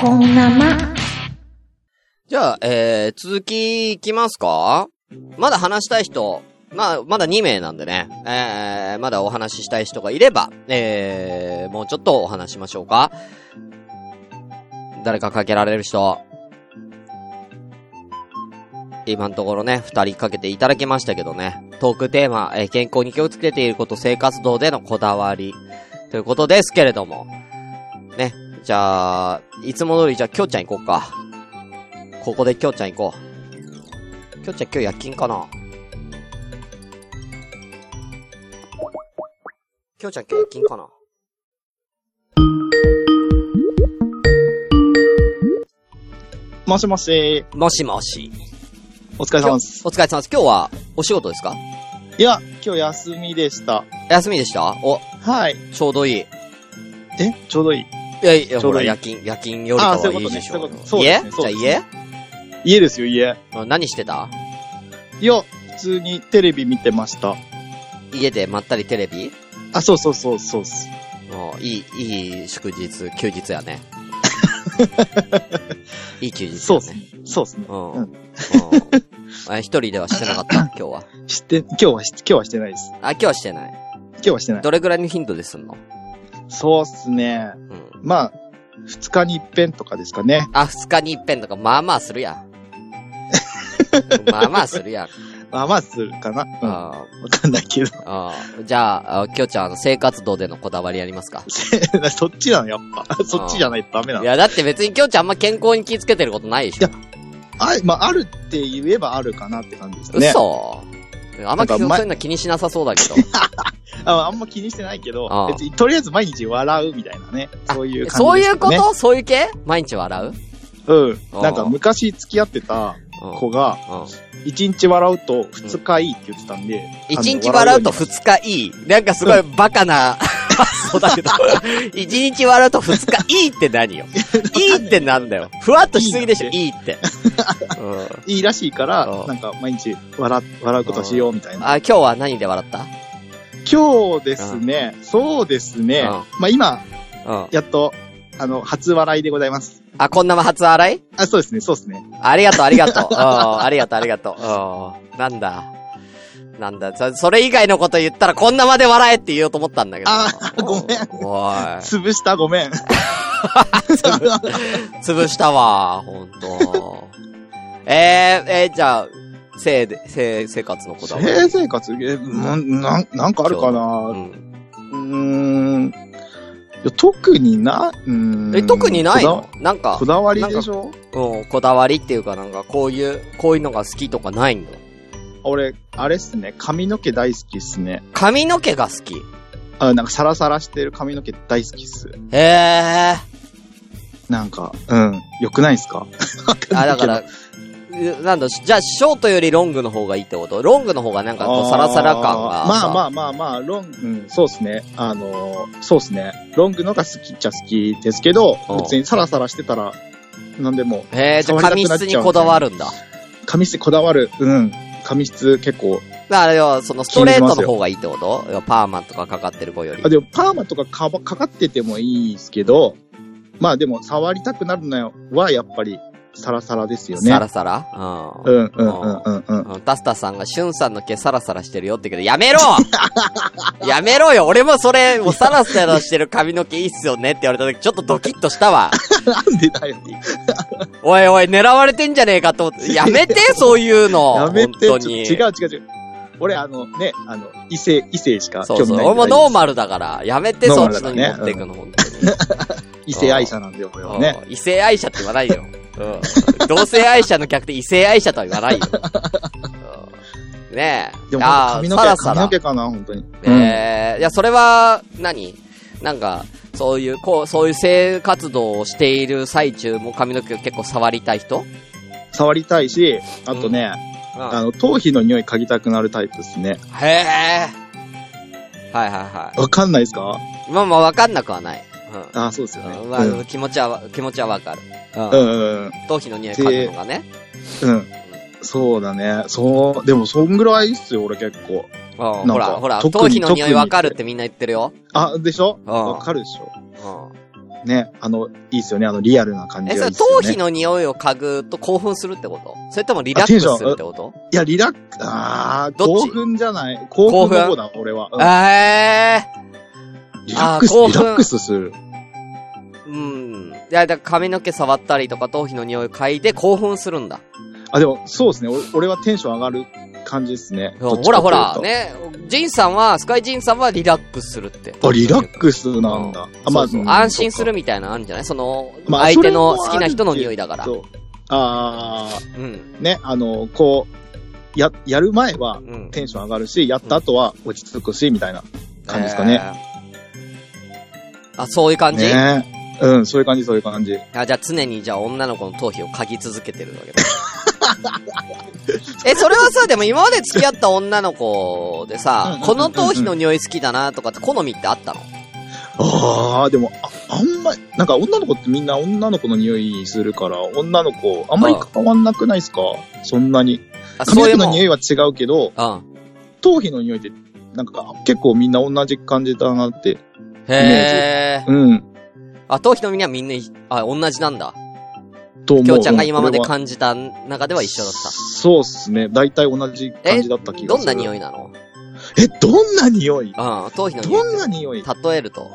こんなま。じゃあ、えー、続きいきますか？まだ話したい人、まあ、まだ2名なんでね、えー、まだお話ししたい人がいれば、えー、もうちょっとお話しましょうか。誰かかけられる人。今のところね、二人かけていただきましたけどね。トークテーマ、えー健康に気をつけていること、生活道でのこだわり。ということですけれども。ね。じゃあ、いつも通り、じゃあ、きょうちゃん行こうか。ここできょうちゃん行こう。きょうちゃん今日夜勤かな？きょうちゃん今日夜勤かな？もしもし、もしもし。お疲れ様です。お疲れ様です。今日はお仕事ですか？いや、今日休みでした。休みでした？お、はい。ちょうどいい。いえ、ちょうどいい。やいや、ほら、夜勤、夜勤よりかはいいでしょことねそういうことそう家じゃあ家家ですよ、家。あ何してたいや、普通にテレビ見てました。家でまったりテレビあ、そうそうそう、そうっす。もういい、いい祝日、休日やね。いい休日そうっすやね。そうっすね。うん。一人ではしてなかった今日は。して、今日はし、今日はしてないです。あ、今日はしてない。今日はしてない。どれぐらいの頻度ですんのそうっすね。うん。まあ、二日に一遍とかですかね。あ、二日に一遍とか、まあまあするやん。まあまあするやん。まあまあするかな。うん。わあかんないけど。あじゃあ、あきょうちゃん、生活道でのこだわりありますか？そっちなの、やっぱ。そっちじゃないとダメないの。や、だって別にきょうちゃんあんま健康に気をつけてることないでしょ。あ、まあ、あるって言えばあるかなって感じですかね。嘘あんまそういうの気にしなさそうだけど。ああんま気にしてないけどああ、とりあえず毎日笑うみたいなね。そういう感じね。そういうこと？そういう系？毎日笑う？うんなんか昔付き合ってたうん子が、うん一日笑うと二日いいって言ってたんで。一あの日笑うと二日いい。なんかすごいバカな発想だけど。一日笑うと二日いいって何よ。いいってなんだよ。ふわっとしすぎでしょ、いいって。うん いいらしいからうん、なんか毎日笑、笑うことしようみたいな。あ、今日は何で笑った？今日ですね、そうですね。うんまあ今、うん。やっと、あの、初笑いでございます。あ、こんな初洗い？あ、そうですね、そうですね。ありがとう、ありがとう。うんありがとう、ありがとう。うんなんだ？なんだ。そそれ以外のこと言ったらこんなまで笑えって言おうと思ったんだけど。あごめんおい。潰したごめん。潰したわ、ほんと。えー、えー、じゃあ、性で、性生活のこだわり。性生活？え、なん、なんなんかあるかう。なんうーん。いや特にな、うーん。え、特にないこのなんかだこ、だわりでしょ？うん、こだわりっていうかなんか、こういう、こういうのが好きとかないの？俺、あれっすね、髪の毛大好きっすね。髪の毛が好き？あ、なんかサラサラしてる髪の毛大好きっす。へえなんか、うん。よくないっすか？ー。あ、だから、うなんだ、じゃあ、ショートよりロングの方がいいってこと？ロングの方がなんかこう、サラサラ感がさ。まあまあまあまあ、ロン、うん、そうっすね。あのー、そうっすね。ロングのが好きっちゃ好きですけどうん、別にサラサラしてたら、なんでも、へえ、じゃあ髪質にこだわるんだ。髪質こだわる。うん。髪質結構。だから要は、そのストレートの方がいいってこと？要はパーマとかかかってる子よりあ、。でもパーマとかかばかかっててもいいですけど、まあでも触りたくなるのはやっぱりサラサラですよね。サラサラ？ううんうんうんうんうん。ん。うん。タスタさんが、シュンさんの毛サラサラしてるよって言うけど、やめろ やめろよ俺もそれ、もうサラサラしてる髪の毛いいっすよねって言われた時、ちょっとドキッとしたわ。なんでだよ。おいおい、狙われてんじゃねえかと思って。やめて、そういうの。やめて、本当に。違う違う違う。俺あのね、あの、異性、異性しかそうそう。興味ない俺もノール。マルだから、やめて、そっちのに持っていくの、本当に。異性愛者なんだよ、俺はね。うん異性愛者って言わないよ。うん。同性愛者の客で異性愛者とは言わないよ。うんねえ。でも髪の毛、髪の毛かな、本当に。えー、いや、それは何、なんか、そういう、こう、そういう性活動をしている最中も髪の毛を結構触りたい人？触りたいし、あとね、うんあの、頭皮の匂い嗅ぎたくなるタイプですね。へえ。はいはいはわかんないですか？い。まあまあわかんなくはない。うん。あ、そうですよね。うんまあ、気持ちはわ、気持ちはわかる。うん。うんうんうん。頭皮の匂い嗅ぐのがね。うん。そうだね。そう、でもそんぐらいっすよ、俺結構。うほら、ほら、頭皮の匂いわかるってみんな言ってるよ。あ、でしょ？うんわかるでしょうん。ね、あの、いいっすよね。あの、リアルな感じえ、それがいいっすよね。頭皮の匂いを嗅ぐと興奮するってこと？それともリラックスするってこと？いや、リラック、あー、どっち？興奮じゃない。興奮の方だ、俺は。うんえリラックス、リラックスする。えー。うん。いや、だから髪の毛触ったりとか頭皮の匂いを嗅いで興奮するんだ。あ、でも、そうですね。俺俺はテンション上がる感じですね。ほらほ。ら、ね。ジンさんは、スカイジンさんはリラックスするって。あ、リラックスなんだ。あ、そうそううん安心するみたいなのあるんじゃない？その、まあ相手の好きな人の匂いだから。そうあうん。ー、ね、あの、こう、や、やる前はうん。テンション上がるし、やった後は落ち着くし、みたいな感じですかね。えー。あ、そういう感じ、ねうん、そういう感じ、そういう感じ。あ、じゃあ常にじゃあ女の子の頭皮を嗅ぎ続けてるわけだ。え、それはさ、でも今まで付き合った女の子でうんさこの頭皮の匂い好きだなとかって好みってあったの？ああ、でも、あ、あんまり、なんか女の子ってみんな女の子の匂いするから、女の子、あんまり変わんなくないですか？そんなに。あ、髪の毛の。匂いは違うけど、うん。頭皮の匂いって、なんか結構みんな同じ感じだなって。へえ。うん。あ、頭皮の匂いはみんな一、あ、同じなんだ。と思う。きょうちゃんが今まで感じた中では一緒だった。そうっすね。大体同じ感じだった気がする。どんな匂いいなの？え、どんな匂い？うん、頭皮の匂い。どんな匂い？例えると。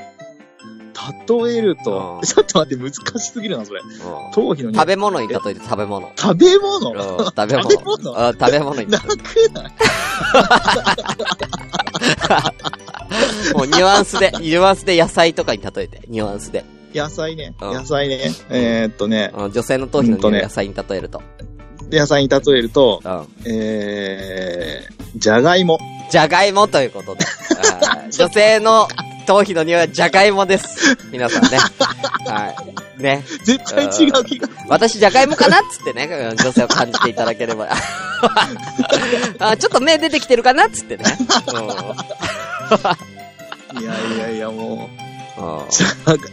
例えると？う、んちょっと待って、難しすぎるな、それ。うん頭皮の匂い。食べ物に例えて食べ物。食べ物？うん 食べ物。食べ物？うん食べ物に。なくない？もうニュアンスで、ニュアンスで野菜とかに例えて。ニュアンスで。野菜ね。うん野菜ね。えーっとね。うん女性の頭皮の匂いを野菜に例えると。野菜に例えると、うん。えー、じゃがいも。じゃがいもということで。はい女性の頭皮の匂いはじゃがいもです。皆さんね。はい。ね。絶対違う気が。私じゃがいもかなっつってね、うん女性を感じていただければ。あちょっと目出てきてるかなっつってね。いやいやいや、もうん。うんう、じゃ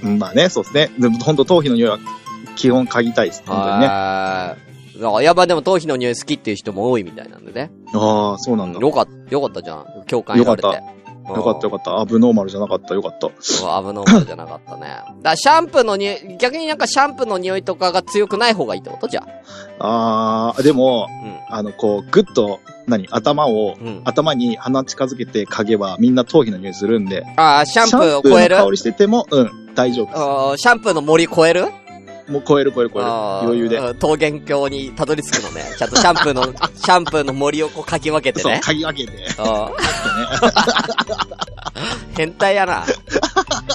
が、まあね、そうですね。でも本当頭皮の匂いは基本嗅ぎたいです。本当にね。あはい。やっぱでも頭皮の匂い好きっていう人も多いみたいなんでね。あー、そうなんだ。よよかった、よかったじゃん。共感得られて。よかかったよかった。アブノーマルじゃなかった。よかった。うん危ノーマルじゃなかったね。だシャンプーの匂い、逆になんかシャンプーの匂いとかが強くない方がいいってこと？じゃあ。あー、でも、うん。あの、こう、ぐっと、何頭を、うん。頭に鼻近づけて嗅げば、みんな頭皮の匂いするんで。ああ、シャンプーを超えるシャンプーの香りしてても、うん、大丈夫です。あーシャンプーの森超える？もう超える超える超える。あー余裕で。うん桃源郷にたどり着くのね。ちゃんとシャンプーの、シャンプーの森をこうかき分けてそう、ね。嗅ぎ分けて。あー変態やな。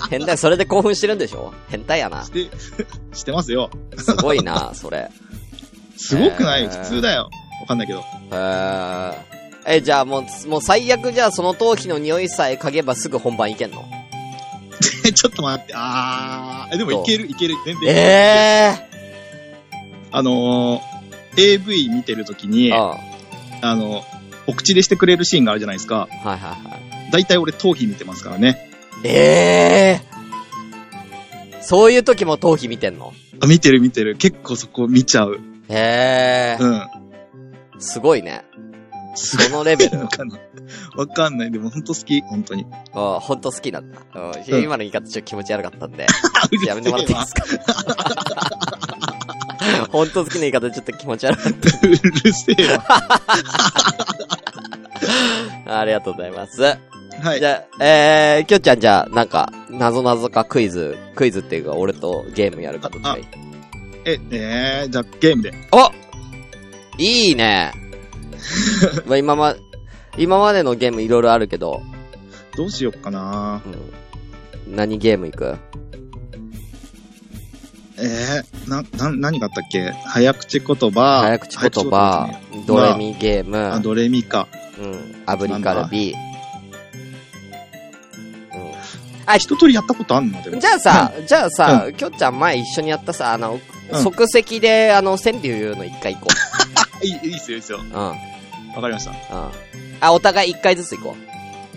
変態、それで興奮してるんでしょ？変態やな。して、してますよ。すごいな、それ。すごくない？へー普通だよ。わかんないけど。へーえ、じゃあもう、もう最悪じゃあその頭皮の匂いさえ嗅げばすぐ本番いけんの？え、ちょっと待って。あー。え、でもいける、いける。全然。えあのー、AV 見てるときにえ、ー。あの、お口でしてくれるシーンがあるじゃないですか。うん。はいはいはい。だいたい俺頭皮見てますからね。ええそういう時も頭皮見てんの？あ見てる見てる。結構そこ見ちゃう。へえうん。すごいね。すそのレベルの。かな。わかんない。でもほんと好き。本当に。あほんと好きなんだ。うんうん今の言い方ちょっと気持ち悪かったんで。やめてもらっていいですか？ほんと好きな言い方ちょっと気持ち悪かっうるせえわ。た。ありがとうございます。はいじ。ゃあ、えー、きょちゃんじゃあ、なんか、なぞなぞかクイズ、クイズっていうか、俺とゲームやるかどっちがいい？え、えー、じゃあゲームで。おいいね。まあ今ま、今までのゲームいろいろあるけど、どうしよっかな。うん、何ゲームいく？えー、な、な、何があったっけ？早口言葉。早口言葉、ドレミゲーム、あ、ドレミか。うん、アブリカルビ。うん。あ、一通りやったことあんの？でも。じゃあさ、じゃあさ、きょっちゃん前一緒にやったさ、あの、うん。即席で、あの、川柳言うの一回行こいい、いいっすよ、いいっすよ。う。うん。うん。わかりました。あ、お互い一回ずつ行こ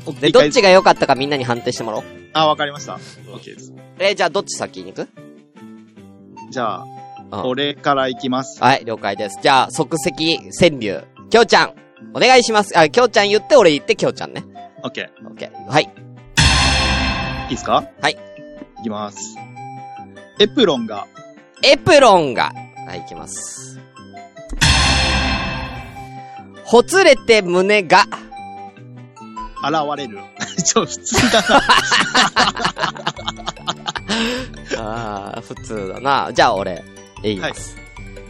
う。で、どっちが良かったかみんなに判定してもらおう。あ、わかりました。OK です。えーじゃあどっち先に行く？じゃあ、うん。俺から行きます。はい、了解です。じゃあ、即席川柳。きょうちゃん、お願いします。あ、きょうちゃん言って、俺言って、きょうちゃんね。OK。いオッケー。はい。いですか？はい。いきます。エプロンが、エプロンが。はい、いきます。ほつれて胸が。現れる。ちょ、普通だな。ああ、普通だな。じゃあ俺、言います。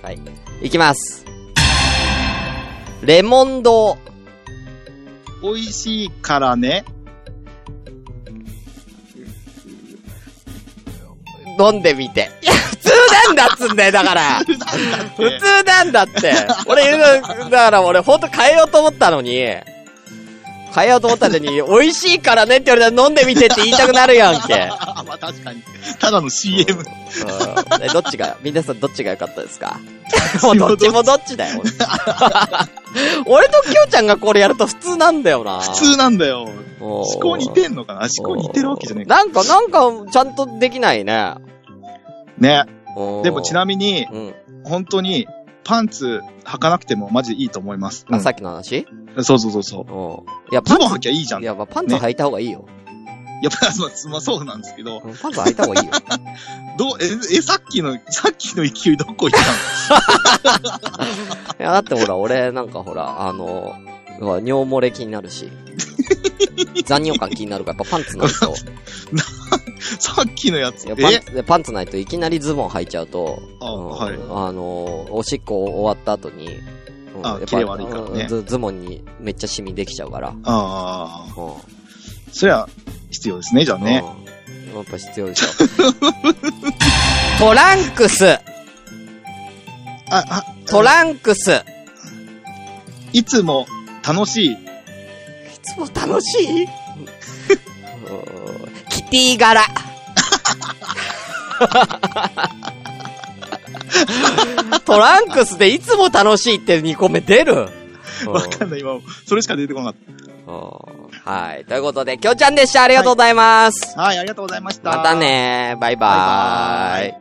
はい。い、きます。レモン堂。美味しいからね。飲んでみて。いや、普通なんだっつんだよ、だから。普通なんだって。俺、だから俺、ほんと変えようと思ったのに、変えようと思ったのに、美味しいからねって言われたら飲んでみてって言いたくなるやんけ。あ、まあ確かに。ただの CM。うんえどっちが、皆さんどっちが良かったですか？もうどっちもどっちだよ。俺ときょうちゃんがこれやると普通なんだよな。普通なんだよ。思思考似てんのかな？思考似てるわけじゃねえか。なんか、なんか、ちゃんとできないね。ね。ででもちなみに、うん。本当に、パンツ履かなくてもマジでいいと思います。あ、うんさっきの話？そうそうそうそう。うん。いや、ズボンパンツ、履きゃいいじゃん。いや、まあパンツ履いた方がいいよ。やっぱ、まあ、まあそうなんですけど、うんパンツ履いた方がいいよ。どう、え、え、さっきの、さっきの勢いどこ行ったの？いや、だってほら、俺、なんかほら、あの、尿漏れ気になるし。残尿感気になるから、やっぱパンツ ないと。さっきのやつ。いやパンパンツないといきなりズボン履いちゃうと、あうんはいあの、おしっこ終わった後に、うんあキレ悪いからねうんズズボンにめっちゃシミできちゃうから。うん。ああ、そりゃ、必要ですね、じゃあね。うん。やっぱ必要でしょ。トランクスあ、あ、トランクスいいつも楽しい。つも楽しい？ティ柄 トランクスでいつも楽しいって2個目出る わかんない、今、それしか出てこなかっうんはい。ということで、きょうちゃんでした。ありがとうございます。た。はい、ありがとうございました。また。ねバイバーイ。バ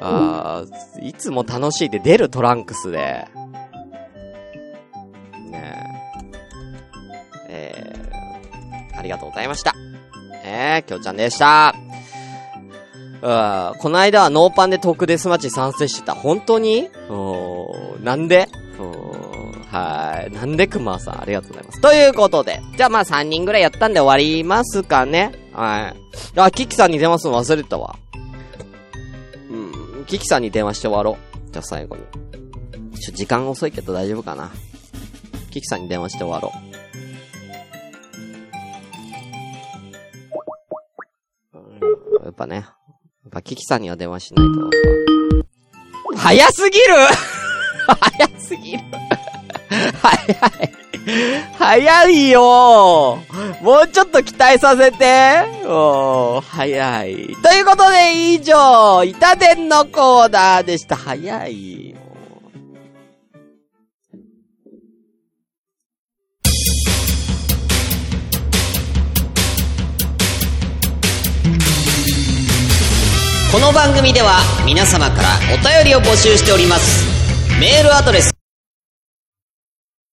あーいつも楽しいで出るトランクスで。ありがとうございました。えー、きょうちゃんでした。あーこの間はノーパンで特デスマッチ参戦してた。本当に？おーなんで？おーはい。なんで熊さん、ありがとうございます。ということで、じゃあまあ3人ぐらいやったんで終わりますかね。はい。あ、キキさんに電話するの忘れてたわ。うん。キキさんに電話して終わろう。じゃあ最後に。ちょ、時間遅いけど大丈夫かな。キキさんに電話して終わろう。ぱね。やっぱキキさんには電話しないと。早すぎる 早すぎる 早い。早いよもうちょっと期待させてお、早い。ということで以上、板伝のコーナーでした。早い。この番組では皆様からお便りを募集しております。メールアドレス。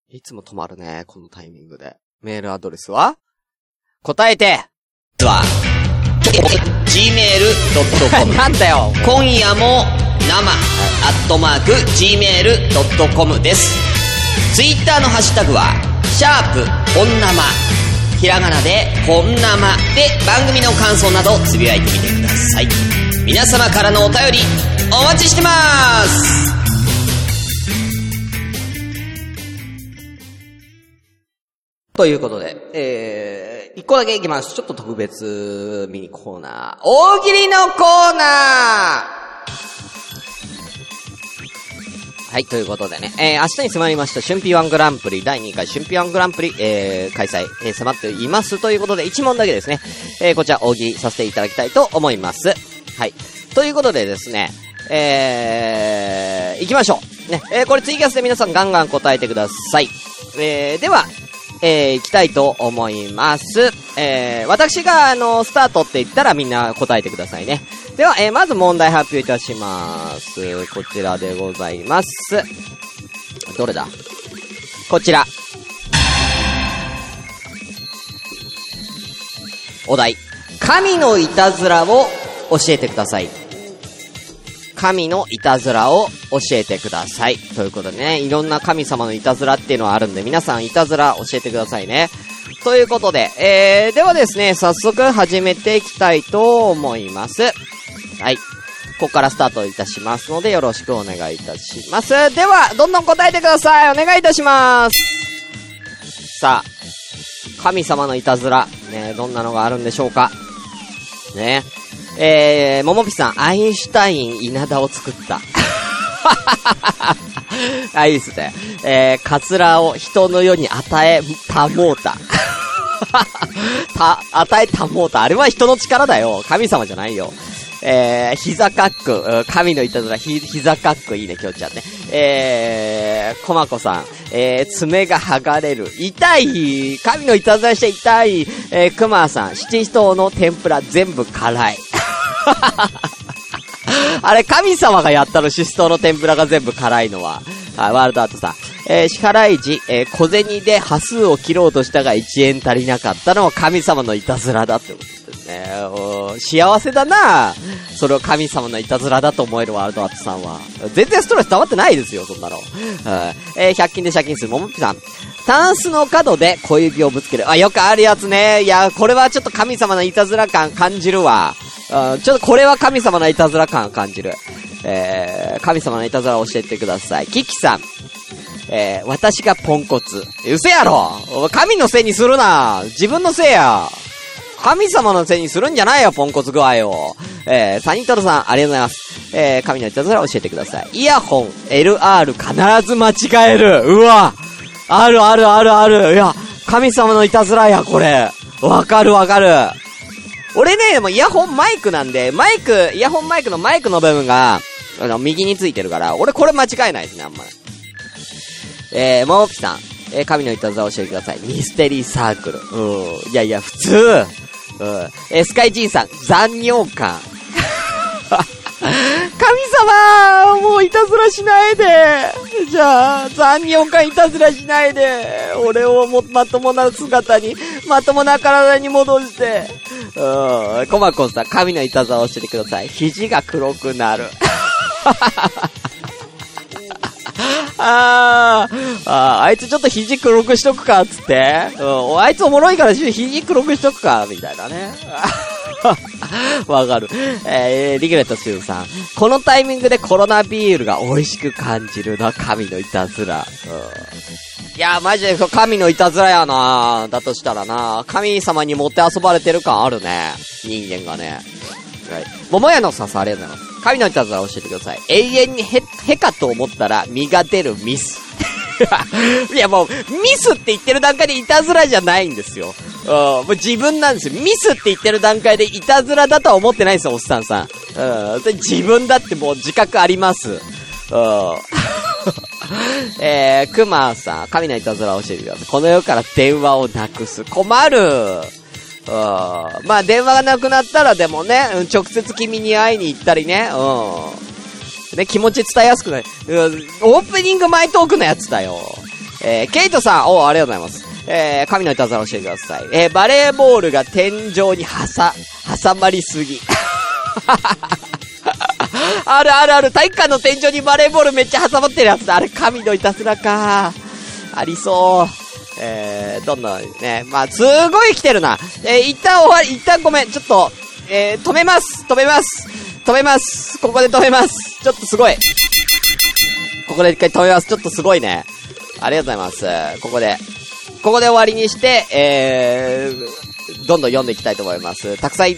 いつも止まるね、このタイミングで。メールアドレスは？答えては、gmail.com なんだよ今夜も生、アットマーク、gmail.com です。ツイッターのハッシュタグは、シャープ、本生。ひらがなで、本生で番組の感想などつぶやいてみてください。皆様からのお便り、お待ちしてますということで、えー、一個だけいきます。ちょっと特別ミニコーナー。大喜利のコーナーはい、ということでね、えー、明日に迫りました、春季ワングランプリ、第2回春季ワングランプリ、えー、開催、えー、迫っています。ということで、1問だけですね、えー、こちら、大喜利させていただきたいと思います。はい。ということでですね、えー、行きましょう。ね、えー、これツイキャスで皆さんガンガン答えてください。えー、では、えー、行きたいと思います。えー、私が、あの、スタートって言ったらみんな答えてくださいね。では、えー、まず問題発表いたします。こちらでございます。どれだ？こちら。お題。神のいたずらを教えてください。神のいたずらを教えてください。ということでね、いろんな神様のいたずらっていうのはあるんで、皆さんいたずら教えてくださいね。ということで、えー、ではですね、早速始めていきたいと思います。はい。ここからスタートいたしますので、よろしくお願いいたします。では、どんどん答えてください。お願いいたします。さあ、神様のいたずら、ね、どんなのがあるんでしょうか。ね。えー、ももぴさん、アインシュタイン稲田を作った。あ、いいっすね。えー、カツラを人の世に与えたもうた。た、与えたもうた。あれは人の力だよ。神様じゃないよ。えー、膝カック、神のいたずら、ひ、膝カックいいね、きょうちゃんね。えー、コマコさん、えー、爪が剥がれる。痛い神のいたずらして痛いえー、クマさん、七人の天ぷら全部辛い。あれ、神様がやったの、シシトの天ぷらが全部辛いのは。はい、ワールドアートさん。えー、支払い時、えー、小銭で端数を切ろうとしたが1円足りなかったのは神様のいたずらだってことですね。幸せだなそれを神様のいたずらだと思えるワールドアートさんは。全然ストレス溜まってないですよ、そんなの。えー、100均で借金するももぴさん。タンスの角で小指をぶつける。あ、よくあるやつね。いや、これはちょっと神様のいたずら感感じるわ。あちょっとこれは神様のいたずら感を感じる。えー、神様のいたずらを教えてください。キキさん。えー、私がポンコツ。うせやろ神のせいにするな自分のせいや神様のせいにするんじゃないよ、ポンコツ具合を。えー、サニトロさん、ありがとうございます。えー、神のいたずら教えてください。イヤホン、LR 必ず間違える。うわあるあるあるある。いや、神様のいたずらや、これ。わかるわかる。俺ね、でもイヤホンマイクなんで、マイク、イヤホンマイクのマイクの部分が、あの、右についてるから、俺これ間違いないですね、あんまり。えー、ももぴさん。えー、神のいたずら教えてください。ミステリーサークル。うん。いやいや、普通。うん。えー、スカイジンさん。残尿感。神様もういたずらしないでじゃあ、残尿感いたずらしないで俺をも、まともな姿に、まともな体に戻して。うん。コマコンさん、神のいたずらを教えてください。肘が黒くなる。あー、ああいつちょっと肘黒くしとくか、つって。うん、あいつおもろいから肘黒くしとくか、みたいなね。わかる。えー、リグレットシューさん。このタイミングでコロナビールが美味しく感じるな、神のいたずら。うん、いや、マジで神のいたずらやなだとしたらな神様に持って遊ばれてる感あるね。人間がね。はい。桃屋の笹ありがとうございます。神のいたずら教えてください。永遠にへ、へかと思ったら身が出るミス。いやもう、ミスって言ってる段階でいたずらじゃないんですよ。うん、もう自分なんですよ。ミスって言ってる段階でいたずらだとは思ってないんですよ、おっさんさん。うん、自分だってもう自覚あります。うん。えー、くまさん、神のいたずら教えてください。この世から電話をなくす。困る。うん。まあ、電話がなくなったらでもね、直接君に会いに行ったりね、うん。ね、気持ち伝えやすくない。うん、オープニング前トークのやつだよ。えー、ケイトさん、おありがとうございます。えー、神のいたずら教えてください。えー、バレーボールが天井に挟、挟まりすぎ。あるあるある、体育館の天井にバレーボールめっちゃ挟まってるやつだ。あれ、神のいたずらか。ありそう。えー、どんどんね、まあ、すごい来てるな。えー、一旦終わり、一旦ごめん、ちょっと、えー、止めます、止めます、止めます、ここで止めます。ちょっとすごい。ここで一回止めます。ちょっとすごいね。ありがとうございます。ここで、ここで終わりにして、えー、どんどん読んでいきたいと思います。たくさん、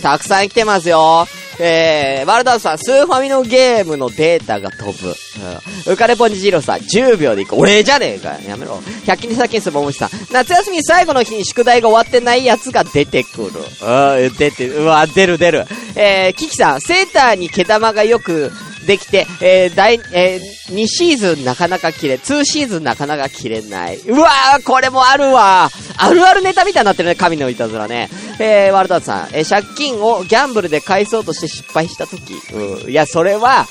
たくさん来てますよ。えー、ワールドアウトさん、スーファミのゲームのデータが飛ぶ。うん。浮かれポンジジロさん、10秒で行く。俺じゃねえか。やめろ。百均で借金するももしさん、夏休み最後の日に宿題が終わってないやつが出てくる。うん、出て。うわ、出る出る。えー、キキさん、セーターに毛玉がよくできて、えー、第、えー、2シーズンなかなか切れ、2シーズンなかなか切れない。うわー、これもあるわあるあるネタみたいになってるね、神のいたずらね。えー、ワルドアーさん、えー、借金をギャンブルで返そうとして失敗したとき。うん。いや、それは、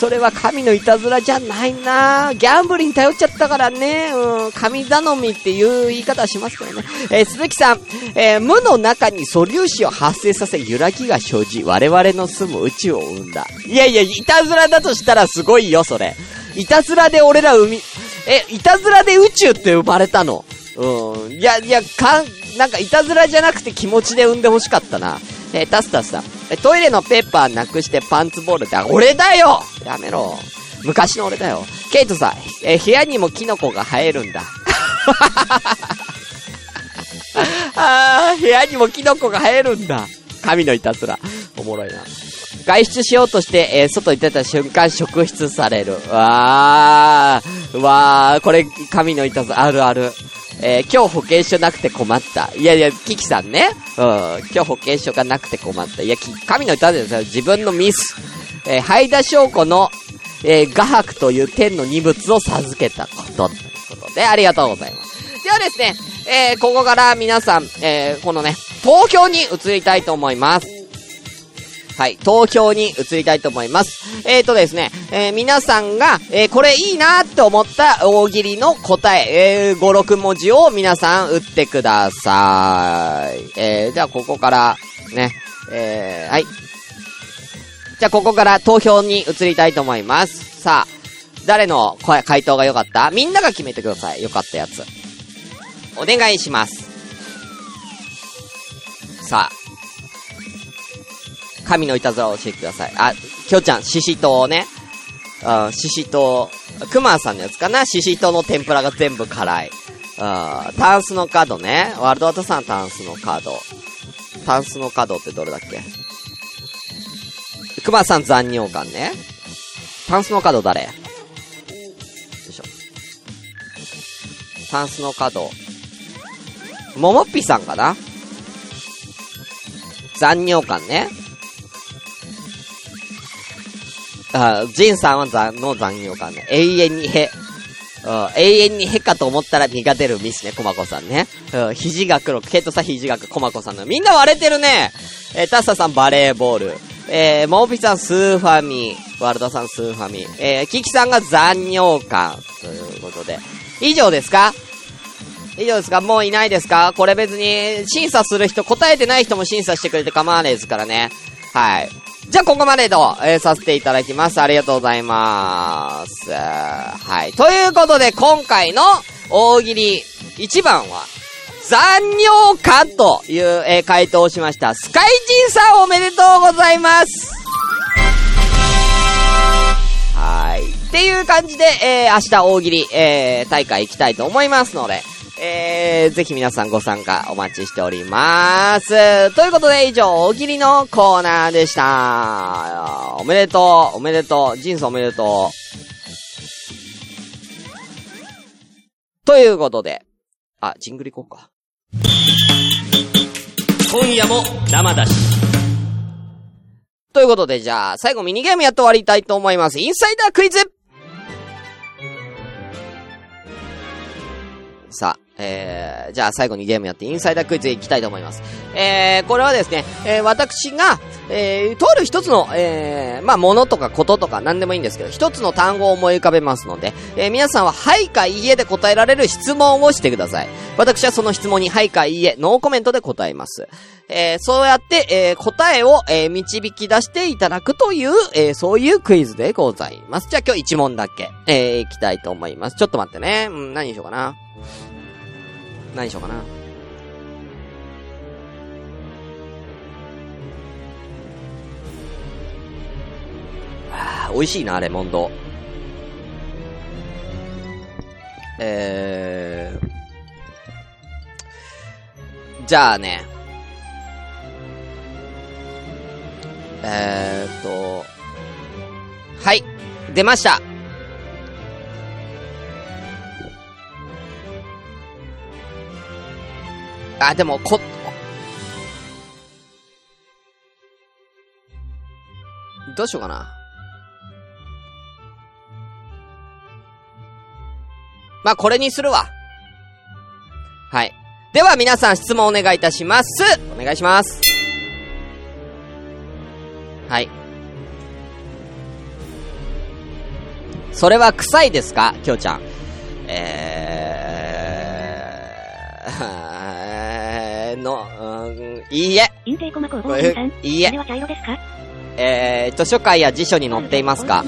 それは神のいたずらじゃないなギャンブルに頼っちゃったからね、うん、神頼みっていう言い方はしますけどね。えー、鈴木さん、えー、無の中に素粒子を発生させ揺らぎが生じ、我々の住む宇宙を生んだ。いやいや、いたずらだとしたらすごいよ、それ。いたずらで俺ら生み、え、いたずらで宇宙って生まれたの？うん。いや、いや、かん、なんかいたずらじゃなくて気持ちで産んで欲しかったな。えー、タスタスさん。え、トイレのペーパーなくしてパンツボールって、俺だよやめろ。昔の俺だよ。ケイトさん、え、部屋にもキノコが生えるんだ。あー、部屋にもキノコが生えるんだ。神のいたずら。おもろいな。外出しようとして、えー、外に出た瞬間、職質される。わー、わー、これ、神のいたずら、あるある。えー、今日保険証なくて困った。いやいや、キキさんね。うん、今日保険証がなくて困った。いや、神の歌ですよ。自分のミス。えー、ハイダ証拠の、えー、画伯という天の荷物を授けたこと。ということで、ありがとうございます。ではですね、えー、ここから皆さん、えー、このね、東京に移りたいと思います。はい、投票に移りたいと思います。えーとですね、えー、皆さんが、えー、これいいなーって思った大喜利の答え、えー、5、6文字を皆さん打ってください。えー、じゃあここから、ね、えー、はい。じゃあここから投票に移りたいと思います。さあ、誰の回答が良かった？みんなが決めてください。良かったやつ。お願いします。さあ、神のいたずらを教えてください。あ、きょちゃん、ししとうね。うん、ししとう。くまさんのやつかな？ししとうの天ぷらが全部辛い。うん、タンスの角ね。ワールドアートさんタンスの角。タンスの角ってどれだっけ？くまさん残尿感ね。タンスの角誰？よいしょ。タンスの角。ももっぴさんかな？残尿感ね。あ、ジンさんは残、の残業感ね。永遠にへ。うん、永遠にへかと思ったら苦手るミスね、コマコさんね。うん、肘が黒く、ケイトさん肘が黒、コマコさんの。みんな割れてるね。えー、タッサさんバレーボール。えー、モーピさんスーファミ。ワルドさんスーファミ。えー、キキさんが残尿感。ということで。以上ですか？以上ですか？もういないですか？これ別に審査する人、答えてない人も審査してくれて構わないですからね。はい。じゃあ、ここまでと、えー、させていただきます。ありがとうございます。はい。ということで、今回の大喜利1番は、残尿感という、えー、回答をしました。スカイジンさんおめでとうございますはい。っていう感じで、えー、明日大喜利、えー、大会行きたいと思いますので、えー、ぜひ皆さんご参加お待ちしております。ということで以上、大喜利のコーナーでした。おめでとう、おめでとう、ジンスおめでとう。ということで、あ、ジングリこうか。今夜も生だし。ということで、じゃあ、最後ミニゲームやって終わりたいと思います。インサイダークイズさあ、えー、じゃあ最後にゲームやってインサイダークイズいきたいと思います。えー、これはですね、えー、私が、えー、とある一つの、えー、まあ、ものとかこととか何でもいいんですけど、一つの単語を思い浮かべますので、えー、皆さんははいかいいえで答えられる質問をしてください。私はその質問にはいかいいえ、ノーコメントで答えます。えー、そうやって、えー、答えを、えー、導き出していただくという、えー、そういうクイズでございます。じゃあ今日一問だけ、えー、いきたいと思います。ちょっと待ってね。うん、何にしようかな。何しようかな。あ美味しいな、レモンド。えー、じゃあね、えーっと、はい、出ました。あ、でも、こ、どうしようかな。まあ、これにするわ。はい。では、皆さん質問お願いいたします。お願いします。はい。それは臭いですかきょうちゃん。えー、の、うん、いいえ。いいえそれ。は茶色ですか？えー、図書館や辞書に載っていますか？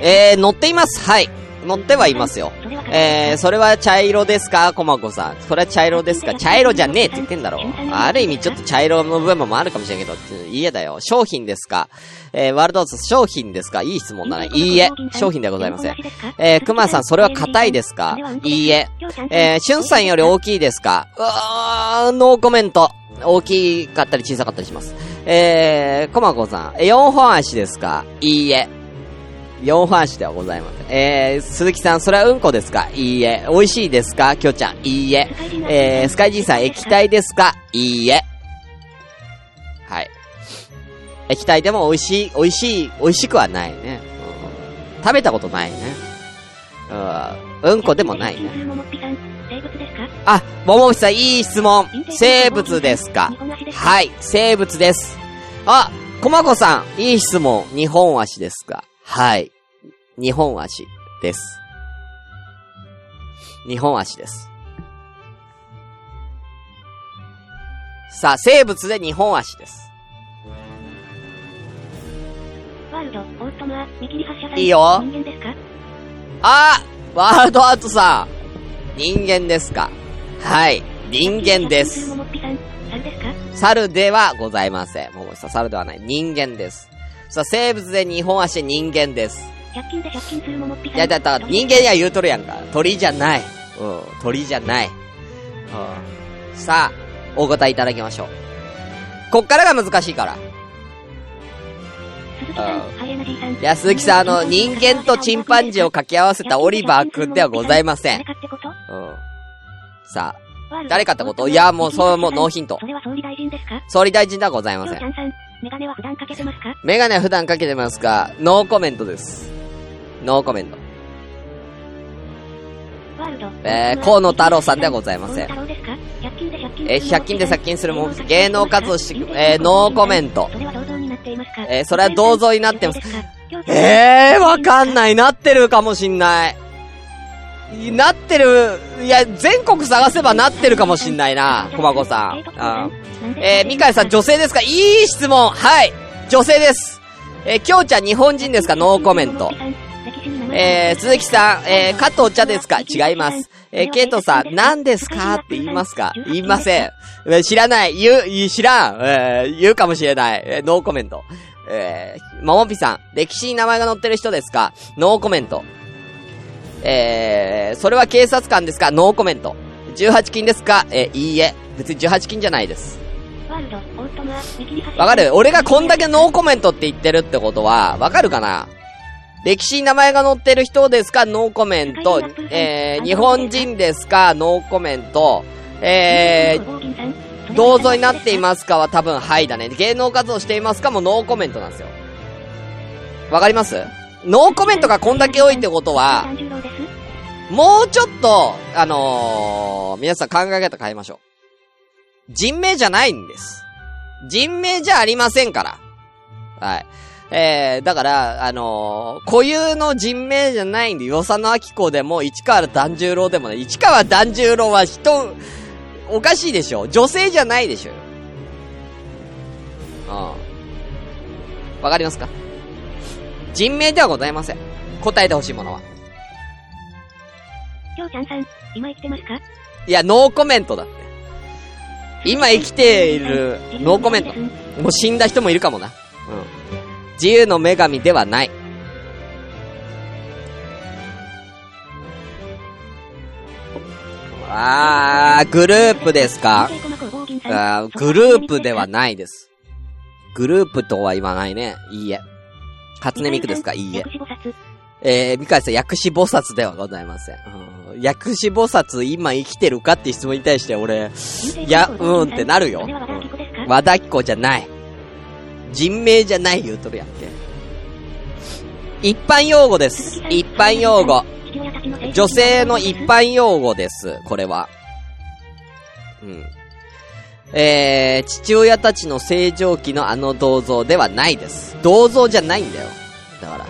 えー、載っています。はい。載ってはいますよ。えー、それは茶色ですか？コマコさん。それは茶色ですか？茶色じゃねえって言ってんだろ。ある意味ちょっと茶色の部分もあるかもしれんけど、いいえだよ。商品ですか？えー、ワールドアーツ商品ですか？いい質問だね。いいえ。商品ではございません。えー、熊さん、それは硬いですか？いいえ。えー、しゅんさんより大きいですか？うわー、ノーコメント。大きかったり小さかったりします。えー、コマコさん、4本足ですか？いいえ。4本足ではございません。えー、鈴木さん、それはうんこですか？いいえ。美味しいですか？きょうちゃん。いいえ。えー、スカイジーさん、液体ですか？いいえ。はい。液体でも美味しい、美味しい、美味しくはないね。うん、食べたことないね。うん、うんこでもないね。生物ですかあ、ももみさん、いい質問。生物ですか？はい、生物です。あ、こまこさん、いい質問。日本足ですか？はい。日本足です。日本足です。さあ、生物で日本足です。ワールド、オーストマー、見切り発。いいよ人間ですか？あワールドアートさん人間ですか？はい。人間です。猿ではございません。ももさん、猿ではない。人間です。さあ、生物で日本足人間です。100均で借金するももっぴ。いや、だったら人間や言うとるやんか。鳥じゃない。うん、鳥じゃない。うん。さあ、お答えいただきましょう。こっからが難しいから。鈴木さん、ハイエナジーさん。いや、鈴木さん、あの、人間とチンパンジーを掛け合わせたオリバーくんではございませんうん。さあ、誰かってこと？いや、もう、それはもうノーヒントそ。れは総理大臣ですか？総理大臣ではございません、メガネは普段かけてますか？メガネは普段かけてますか？ノーコメントです。ノーコメント。えー河野太郎さんではございません河野太郎ですか100均で借金えー100均で借金するもん芸能活動してえーノーコメントそれは銅像になっていますか？えーそれは銅像になってますす。えー、わかんない。なってるかもしんない。いなってる、いや、全国探せばなってるかもしんないな、コマコさん。うん。えー、ミカエさん、女性ですか？いい質問はい女性ですえー、きょうちゃん日本人ですか？ノーコメント。えー、鈴木さん、えー、加藤茶ですか？違います。えー、ケイトさん、何ですか？って言いますか？言いません。えー知らない。言う、知らん。えー、言うかもしれない。えー、ノーコメント。えー、ももぴさん、歴史に名前が載ってる人ですか？ノーコメント。えー、それは警察官ですか？ノーコメント。18金ですか？えー、いいえ。別に18金じゃないです。わかる？俺がこんだけノーコメントって言ってるってことは、わかるかな？歴史に名前が載ってる人ですか？ノーコメント。えー、日本人ですか？ノーコメント。えー、銅像になっていますか？は多分はいだね。芸能活動していますかも？ノーコメントなんですよ。わかります？ノーコメントがこんだけ多いってことは、もうちょっと、あのー、皆さん考え方変えましょう。人名じゃないんです。人名じゃありませんから。はい。えー、だから、あのー、固有の人名じゃないんで、与謝野明子でも、市川團十郎でもね、市川團十郎は人、おかしいでしょ女性じゃないでしょうん。わかりますか？人名ではございません。答えてほしいものは。きょうちゃんさん、今生きてますか？いや、ノーコメントだって。今生きている、ノーコメント。もう死んだ人もいるかもな。うん。自由の女神ではない。あー、グループですか？あーグループではないです。グループとは言わないね。いいえ。初音ミクですか？いいえ。えー、ミカさん、薬師菩薩ではございません。うん、薬師菩薩今生きてるかって質問に対して俺、いや、うんってなるよ。うん、和田彦じゃない。人名じゃない言うとるやんけ。一般用語です。一般用語。女性の一般用語です。これは。うん。えー、父親たちの正常期のあの銅像ではないです。銅像じゃないんだよ。だから。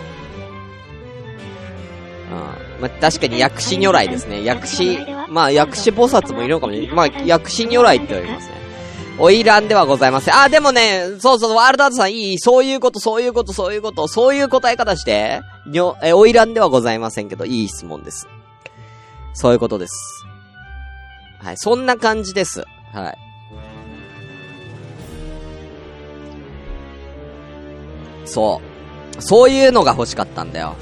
うん。まあ、確かに薬師如来ですね。薬師、まあ、薬師菩薩もいるのかもしれない。まあ、薬師如来って言われますね。オイランではございません。あ、でもね、そうそう、ワールドアートさんいい、そういうこと、そういうこと、そういうこと、そういう答え方して。にょ、え、オイランではございませんけど、いい質問です。そういうことです。はい、そんな感じです。はい。そう。そういうのが欲しかったんだよ。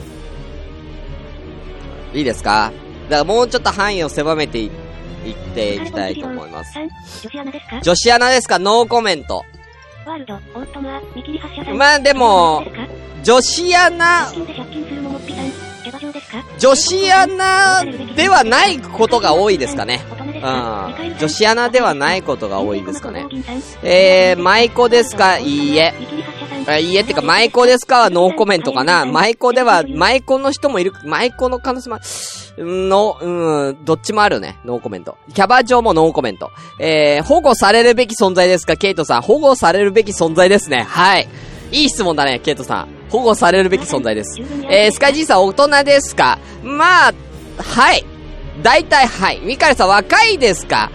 いいですか？だからもうちょっと範囲を狭めていっていきたいと思います。女子アナですか？女子アナですか？ノーコメント。ワールド、オートマ見切り発射まあでも、女子アナ、女子アナではないことが多いですかね。うん。女子アナではないことが多いですかね。えー、舞妓ですか？いいえ。いいえ、ってか、舞妓ですか？はノーコメントかな。舞妓では、舞妓の人もいる、舞妓の可能性も、の、うん、どっちもあるね。ノーコメント。キャバ嬢もノーコメント。えー、保護されるべき存在ですか？ケイトさん。保護されるべき存在ですね。はい。いい質問だね、ケイトさん。保護されるべき存在です。えー、スカイジーさん大人ですか？まあ、はい。大体はい。ミカルさん若いですか？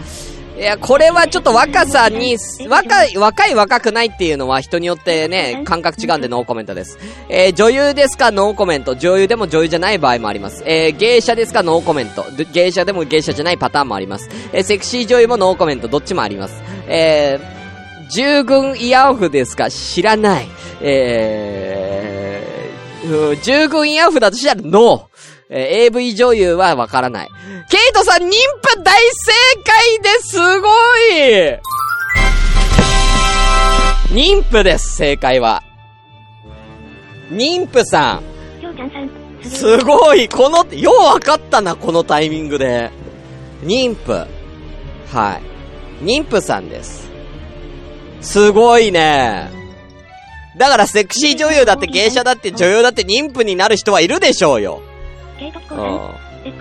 いや、これはちょっと若さに、若い、若い若くないっていうのは人によってね、感覚違うんでノーコメントです。えー、女優ですかノーコメント。女優でも女優じゃない場合もあります。えー、芸者ですかノーコメント。芸者でも芸者じゃないパターンもあります。えー、セクシー女優もノーコメント。どっちもあります。えー、従軍イヤオフですか？知らない。えー、従軍イヤオフだとしたらノー。えー、AV 女優はわからない。ケイトさん、妊婦大正解ですごい妊婦です、正解は。妊婦さん。すごいこの、ようわかったな、このタイミングで。妊婦。はい。妊婦さんです。すごいね。だからセクシー女優だって芸者だって女優だって妊婦になる人はいるでしょうよ。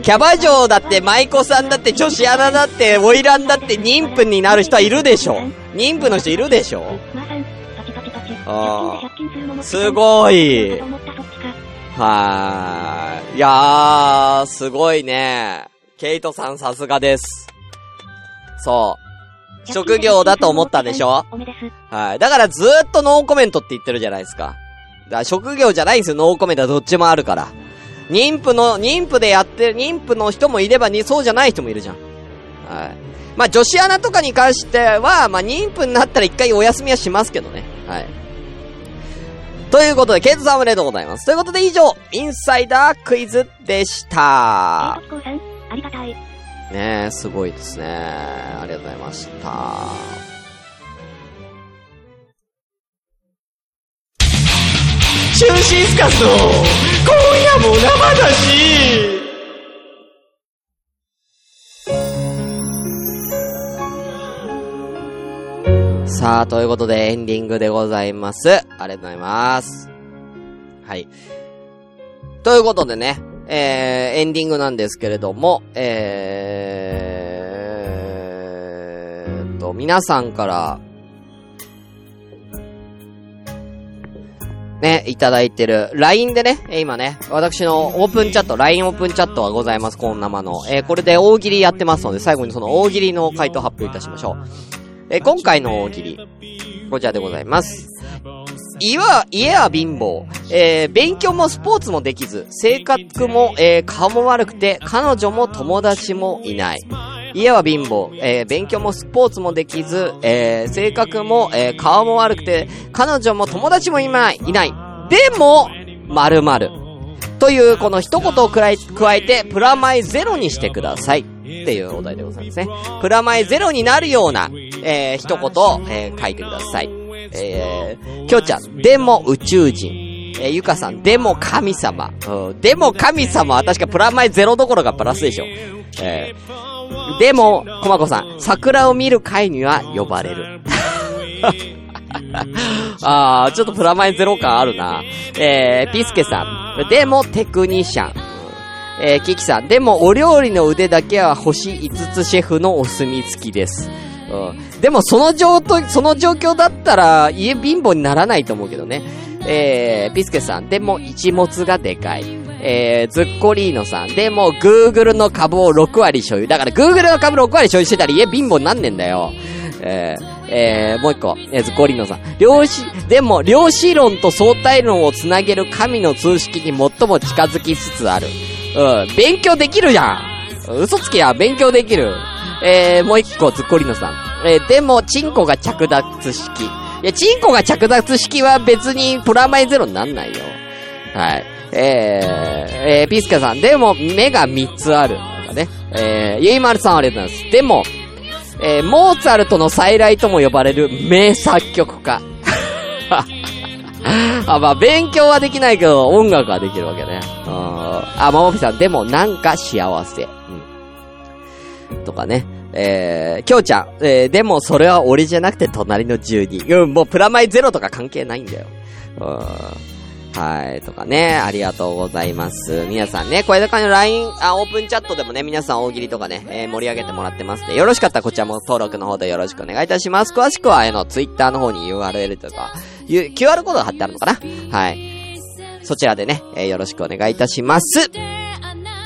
キャバ嬢だって、舞妓さんだって、女子アナだって、花魁だって、妊婦になる人はいるでしょ妊婦の人いるでしょああ。すごい。はーい。いやー、すごいね。ケイトさんさすがです。そう。職業だと思ったでしょはい。だからずーっとノーコメントって言ってるじゃないですか。だから職業じゃないんですよ、ノーコメントはどっちもあるから。妊婦の、妊婦でやってる、妊婦の人もいればに、そうじゃない人もいるじゃん。はい。まあ、女子アナとかに関しては、まあ、妊婦になったら一回お休みはしますけどね。はい。ということで、ケイトさんおめでとうございます。ということで以上、インサイダークイズでした。ありがたい。ねえ、すごいですね。ありがとうございました。中心スカスの今夜も生だしさあ、ということでエンディングでございます。ありがとうございます。はい。ということでね、えー、エンディングなんですけれども、えーと、皆さんから、ね、いただいてる、LINE でね、今ね、私のオープンチャット、LINE オープンチャットがございます、こんなまの。えー、これで大喜利やってますので、最後にその大喜利の回答発表いたしましょう。えー、今回の大喜利、こちらでございます。家は、家は貧乏。えー、勉強もスポーツもできず、性格も、えー、顔も悪くて、彼女も友達もいない。家は貧乏、えー、勉強もスポーツもできず、えー、性格も、えー、顔も悪くて、彼女も友達もいない。ない。でも、〇〇。という、この一言を加え加えて、プラマイゼロにしてください。っていうお題でございますね。プラマイゼロになるような、えー、一言を、えー、書いてください。えー、きょうちゃん、でも宇宙人。えー、ゆかさん、でも神様。うん、でも神様は確かプラマイゼロどころかプラスでしょ。えー、でも、コマコさん、桜を見る会には呼ばれる。あー、ちょっとプラマイゼロ感あるな。えー、ピスケさん。でも、テクニシャン。えー、キキさん。でも、お料理の腕だけは星5つシェフのお墨付きです。うん。でも、その状況、その状況だったら、家貧乏にならないと思うけどね。えー、ピスケさん。でも、一物がでかい。えー、ズッコリーノさん。でも、Google の株を6割所有。だから、Google の株6割所有してたら家貧乏になんねんだよ。えー、えー、もう一個、えー、ズッコリーノさん。量子、でも、量子論と相対論をつなげる神の通識に最も近づきつつある。うん、勉強できるじゃん嘘つきや、勉強できる。えー、もう一個、ズッコリーノさん。えー、でも、チンコが着脱式。いや、チンコが着脱式は別にプラマイゼロになんないよ。はい。えー、えー、ピースケさん。でも、目が3つある。とかね。えー、ゆいまるさんありがとうございます。でも、えー、モーツァルトの再来とも呼ばれる名作曲家。あ、まあ、勉強はできないけど、音楽はできるわけね。あ、まもぴさん、でもなんか幸せ。うん。とかね。えー、きょうちゃん、えー、でもそれは俺じゃなくて隣の住人。うん、もうプラマイゼロとか関係ないんだよ。うん。はい、とかね、ありがとうございます。皆さんね、声高の LINE、あ、オープンチャットでもね、皆さん大喜利とかね、えー、盛り上げてもらってますんで、よろしかったらこちらも登録の方でよろしくお願いいたします。詳しくは、あの、Twitter の方に URL とか、QR コードが貼ってあるのかな？はい。そちらでね、えー、よろしくお願いいたします。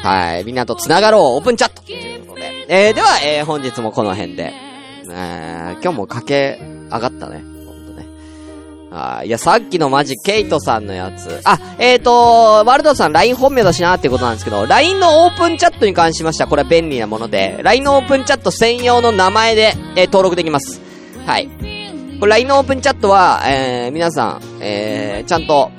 はい、みんなと繋がろう、オープンチャットということで。えー、では、えー、本日もこの辺で。えー、今日も駆け上がったね。あいや、さっきのマジ、ケイトさんのやつ。あ、えーと、ワールドさん LINE 本名だしなってことなんですけど、LINE のオープンチャットに関しましては、これは便利なもので、LINE のオープンチャット専用の名前で、えー、登録できます。はい。これ LINE のオープンチャットは、えー、皆さん、えー、ちゃんと、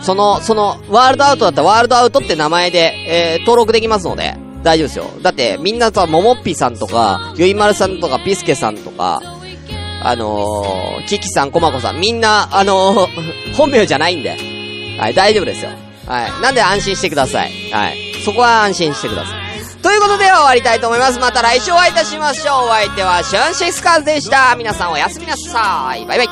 その、その、ワールドアウトだったらワールドアウトって名前で、えー、登録できますので、大丈夫ですよ。だって、みんなさ、ももっぴさんとか、ゆいまるさんとか、ピスケさんとか、あのー、キキさん、コマコさん、みんな、あのー、本名じゃないんで。はい、大丈夫ですよ。はい。なんで安心してください。はい。そこは安心してください。ということで終わりたいと思います。また来週お会いいたしましょう。お相手はシュンシスカーズでした。皆さんおやすみなさい。バイバイ。